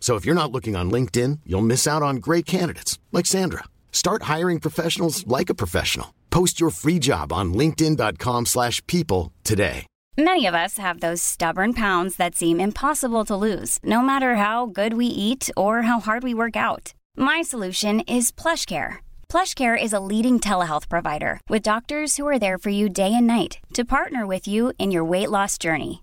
So if you're not looking on LinkedIn, you'll miss out on great candidates like Sandra. Start hiring professionals like a professional. Post your free job on linkedin.com/people today. Many of us have those stubborn pounds that seem impossible to lose, no matter how good we eat or how hard we work out. My solution is PlushCare. PlushCare is a leading telehealth provider with doctors who are there for you day and night to partner with you in your weight loss journey.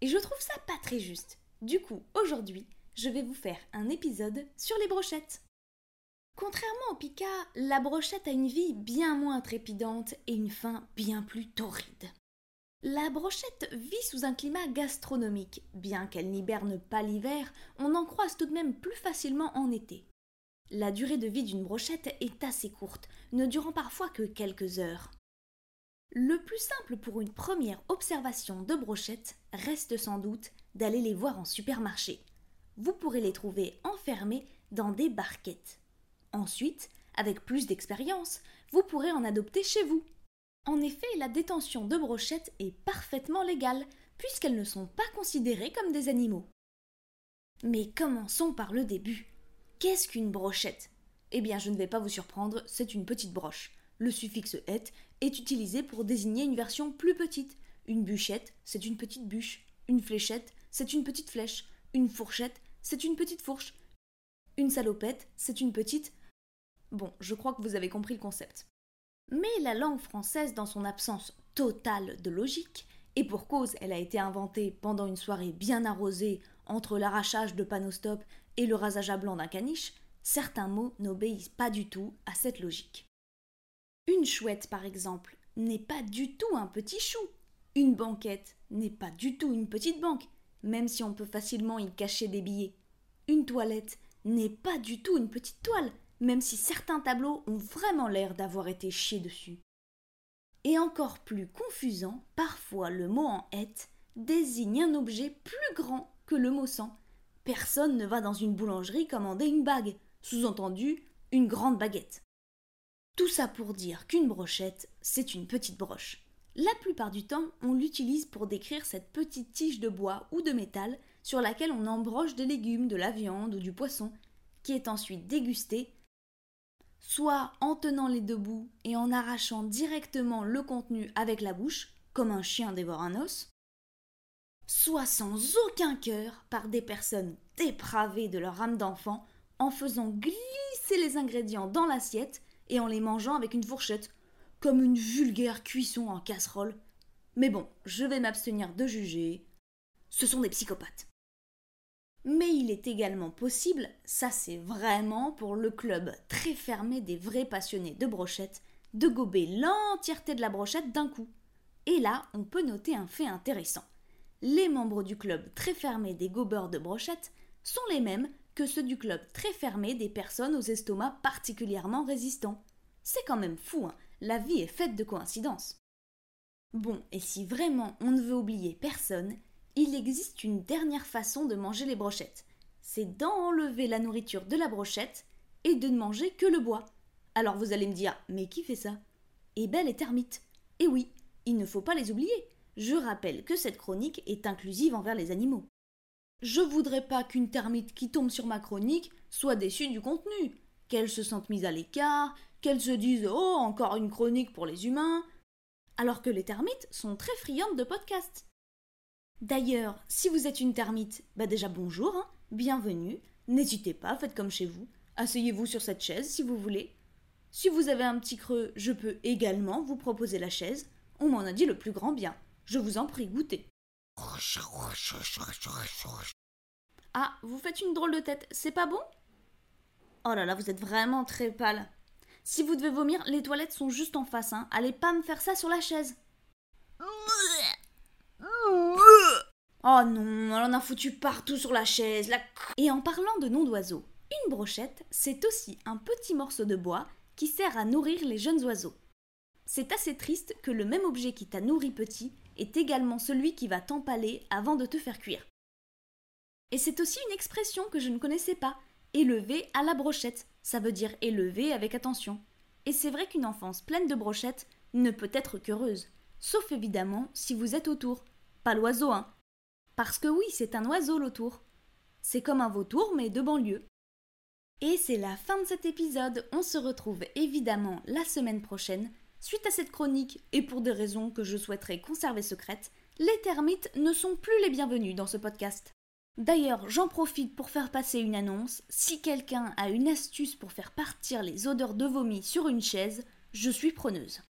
Et je trouve ça pas très juste. Du coup, aujourd'hui, je vais vous faire un épisode sur les brochettes. Contrairement au pica, la brochette a une vie bien moins trépidante et une fin bien plus torride. La brochette vit sous un climat gastronomique. Bien qu'elle n'hiberne pas l'hiver, on en croise tout de même plus facilement en été. La durée de vie d'une brochette est assez courte, ne durant parfois que quelques heures. Le plus simple pour une première observation de brochettes reste sans doute d'aller les voir en supermarché. Vous pourrez les trouver enfermés dans des barquettes. Ensuite, avec plus d'expérience, vous pourrez en adopter chez vous. En effet, la détention de brochettes est parfaitement légale, puisqu'elles ne sont pas considérées comme des animaux. Mais commençons par le début. Qu'est-ce qu'une brochette? Eh bien, je ne vais pas vous surprendre, c'est une petite broche. Le suffixe et est utilisé pour désigner une version plus petite. Une bûchette, c'est une petite bûche. Une fléchette, c'est une petite flèche. Une fourchette, c'est une petite fourche. Une salopette, c'est une petite. Bon, je crois que vous avez compris le concept. Mais la langue française, dans son absence totale de logique, et pour cause elle a été inventée pendant une soirée bien arrosée entre l'arrachage de panostop et le rasage à blanc d'un caniche, certains mots n'obéissent pas du tout à cette logique. Une chouette, par exemple, n'est pas du tout un petit chou. Une banquette n'est pas du tout une petite banque, même si on peut facilement y cacher des billets. Une toilette n'est pas du tout une petite toile, même si certains tableaux ont vraiment l'air d'avoir été chiés dessus. Et encore plus confusant, parfois le mot en hête désigne un objet plus grand que le mot sans. Personne ne va dans une boulangerie commander une bague, sous-entendu une grande baguette. Tout ça pour dire qu'une brochette, c'est une petite broche. La plupart du temps, on l'utilise pour décrire cette petite tige de bois ou de métal sur laquelle on embroche des légumes, de la viande ou du poisson, qui est ensuite dégustée, soit en tenant les deux bouts et en arrachant directement le contenu avec la bouche, comme un chien dévore un os, soit sans aucun cœur par des personnes dépravées de leur âme d'enfant en faisant glisser les ingrédients dans l'assiette et en les mangeant avec une fourchette, comme une vulgaire cuisson en casserole. Mais bon, je vais m'abstenir de juger. Ce sont des psychopathes. Mais il est également possible, ça c'est vraiment pour le club très fermé des vrais passionnés de brochettes, de gober l'entièreté de la brochette d'un coup. Et là, on peut noter un fait intéressant. Les membres du club très fermé des gobeurs de brochettes sont les mêmes que ceux du club très fermé des personnes aux estomacs particulièrement résistants. C'est quand même fou, hein la vie est faite de coïncidences. Bon, et si vraiment on ne veut oublier personne, il existe une dernière façon de manger les brochettes. C'est d'enlever la nourriture de la brochette et de ne manger que le bois. Alors vous allez me dire, mais qui fait ça? Eh ben les termites. Et oui, il ne faut pas les oublier. Je rappelle que cette chronique est inclusive envers les animaux. Je voudrais pas qu'une termite qui tombe sur ma chronique soit déçue du contenu, qu'elle se sente mise à l'écart, qu'elle se dise Oh, encore une chronique pour les humains, alors que les termites sont très friandes de podcasts. D'ailleurs, si vous êtes une termite, bah déjà bonjour, hein, bienvenue, n'hésitez pas, faites comme chez vous, asseyez-vous sur cette chaise si vous voulez. Si vous avez un petit creux, je peux également vous proposer la chaise, on m'en a dit le plus grand bien, je vous en prie, goûtez. Ah, vous faites une drôle de tête, c'est pas bon? Oh là là, vous êtes vraiment très pâle. Si vous devez vomir, les toilettes sont juste en face, hein. Allez pas me faire ça sur la chaise. Oh non, elle en a foutu partout sur la chaise, la Et en parlant de nom d'oiseaux, une brochette, c'est aussi un petit morceau de bois qui sert à nourrir les jeunes oiseaux. C'est assez triste que le même objet qui t'a nourri petit est également celui qui va t'empaler avant de te faire cuire. Et c'est aussi une expression que je ne connaissais pas. Élever à la brochette, ça veut dire élever avec attention. Et c'est vrai qu'une enfance pleine de brochettes ne peut être qu'heureuse. Sauf évidemment si vous êtes autour. Pas l'oiseau, hein. Parce que oui, c'est un oiseau l'autour. C'est comme un vautour, mais de banlieue. Et c'est la fin de cet épisode. On se retrouve évidemment la semaine prochaine Suite à cette chronique, et pour des raisons que je souhaiterais conserver secrètes, les termites ne sont plus les bienvenus dans ce podcast. D'ailleurs, j'en profite pour faire passer une annonce. Si quelqu'un a une astuce pour faire partir les odeurs de vomi sur une chaise, je suis preneuse.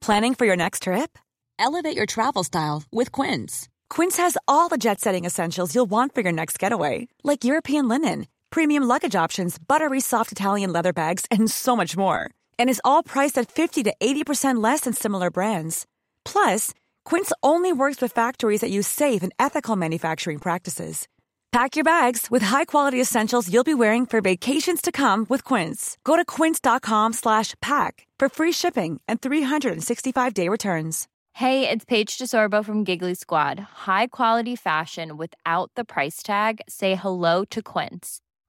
Planning for your next trip? Elevate your travel style with Quince. Quince has all the jet setting essentials you'll want for your next getaway, like European linen, premium luggage options, buttery soft Italian leather bags, and so much more. and is all priced at 50 to 80% less than similar brands. Plus, Quince only works with factories that use safe and ethical manufacturing practices. Pack your bags with high-quality essentials you'll be wearing for vacations to come with Quince. Go to quince.com/pack for free shipping and 365-day returns. Hey, it's Paige DeSorbo from Giggly Squad. High quality fashion without the price tag. Say hello to Quince.